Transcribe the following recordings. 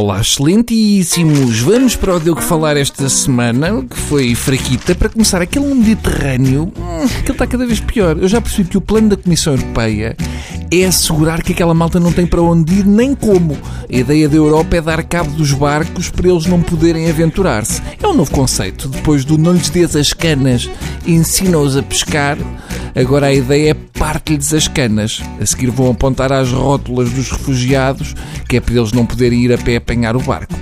Olá, excelentíssimos! Vamos para o Deu que falar esta semana, que foi fraquita, para começar aquele Mediterrâneo, hum, que está cada vez pior. Eu já percebi que o plano da Comissão Europeia é assegurar que aquela malta não tem para onde ir nem como. A ideia da Europa é dar cabo dos barcos para eles não poderem aventurar-se. É um novo conceito. Depois do não lhes des as canas, ensina-os a pescar, agora a ideia é parte-lhes as canas. A seguir vão apontar às rótulas dos refugiados, que é para eles não poderem ir a pé apanhar o barco.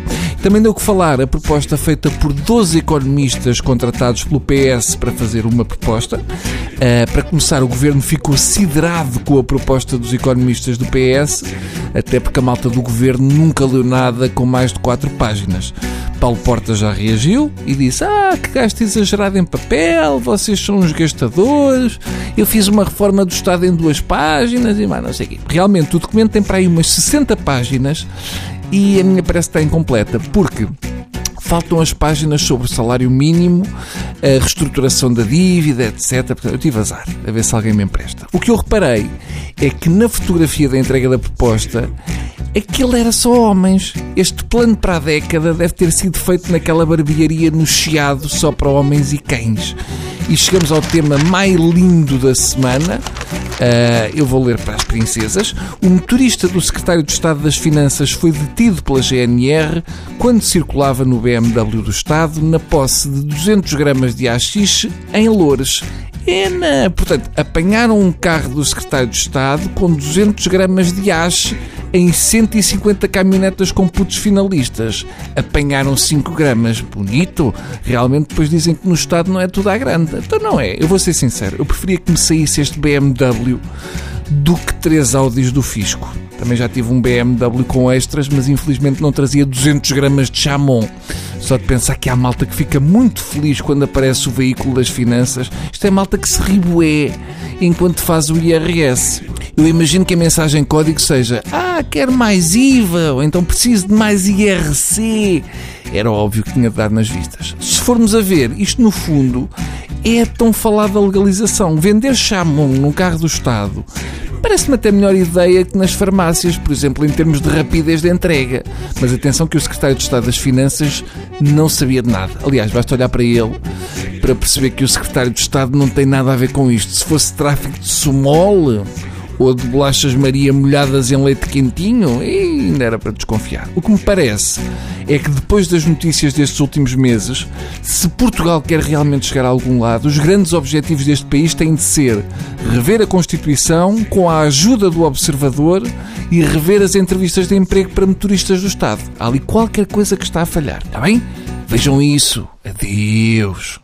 Também deu que falar a proposta feita por 12 economistas contratados pelo PS para fazer uma proposta. Uh, para começar, o governo ficou siderado com a proposta dos economistas do PS, até porque a malta do governo nunca leu nada com mais de 4 páginas. Paulo Porta já reagiu e disse: Ah, que gasto exagerado em papel, vocês são uns gastadores. Eu fiz uma reforma do Estado em duas páginas e mais não sei o quê. Realmente, o documento tem para aí umas 60 páginas e a minha parece que está incompleta, porque faltam as páginas sobre o salário mínimo, a reestruturação da dívida, etc. Portanto, eu tive azar, a ver se alguém me empresta. O que eu reparei é que na fotografia da entrega da proposta, aquilo era só homens. Este plano para a década deve ter sido feito naquela barbearia no Chiado só para homens e cães. E chegamos ao tema mais lindo da semana, Uh, eu vou ler para as princesas. O motorista do secretário de Estado das Finanças foi detido pela GNR quando circulava no BMW do Estado na posse de 200 gramas de haxixe em Loures. Ena! Portanto, apanharam um carro do secretário de Estado com 200 gramas de haxixe em 150 caminhonetas com putos finalistas. Apanharam 5 gramas. Bonito. Realmente depois dizem que no Estado não é tudo à grande. Então não é. Eu vou ser sincero. Eu preferia que me saísse este BMW do que três Audis do Fisco. Também já tive um BMW com extras, mas infelizmente não trazia 200 gramas de chamon. Só de pensar que há malta que fica muito feliz quando aparece o veículo das finanças. Isto é malta que se ribué enquanto faz o IRS. Eu imagino que a mensagem código seja Ah, quero mais IVA, ou então preciso de mais IRC. Era óbvio que tinha de dar nas vistas. Se formos a ver, isto no fundo é tão falada legalização. Vender chamon num carro do Estado parece-me até melhor ideia que nas farmácias, por exemplo, em termos de rapidez de entrega. Mas atenção que o Secretário de Estado das Finanças não sabia de nada. Aliás, basta olhar para ele para perceber que o Secretário de Estado não tem nada a ver com isto. Se fosse tráfico de sumol ou de bolachas Maria molhadas em leite quentinho, ainda era para desconfiar. O que me parece é que depois das notícias destes últimos meses, se Portugal quer realmente chegar a algum lado, os grandes objetivos deste país têm de ser rever a Constituição com a ajuda do Observador e rever as entrevistas de emprego para motoristas do Estado. Há ali qualquer coisa que está a falhar, está bem? Vejam isso. Adeus.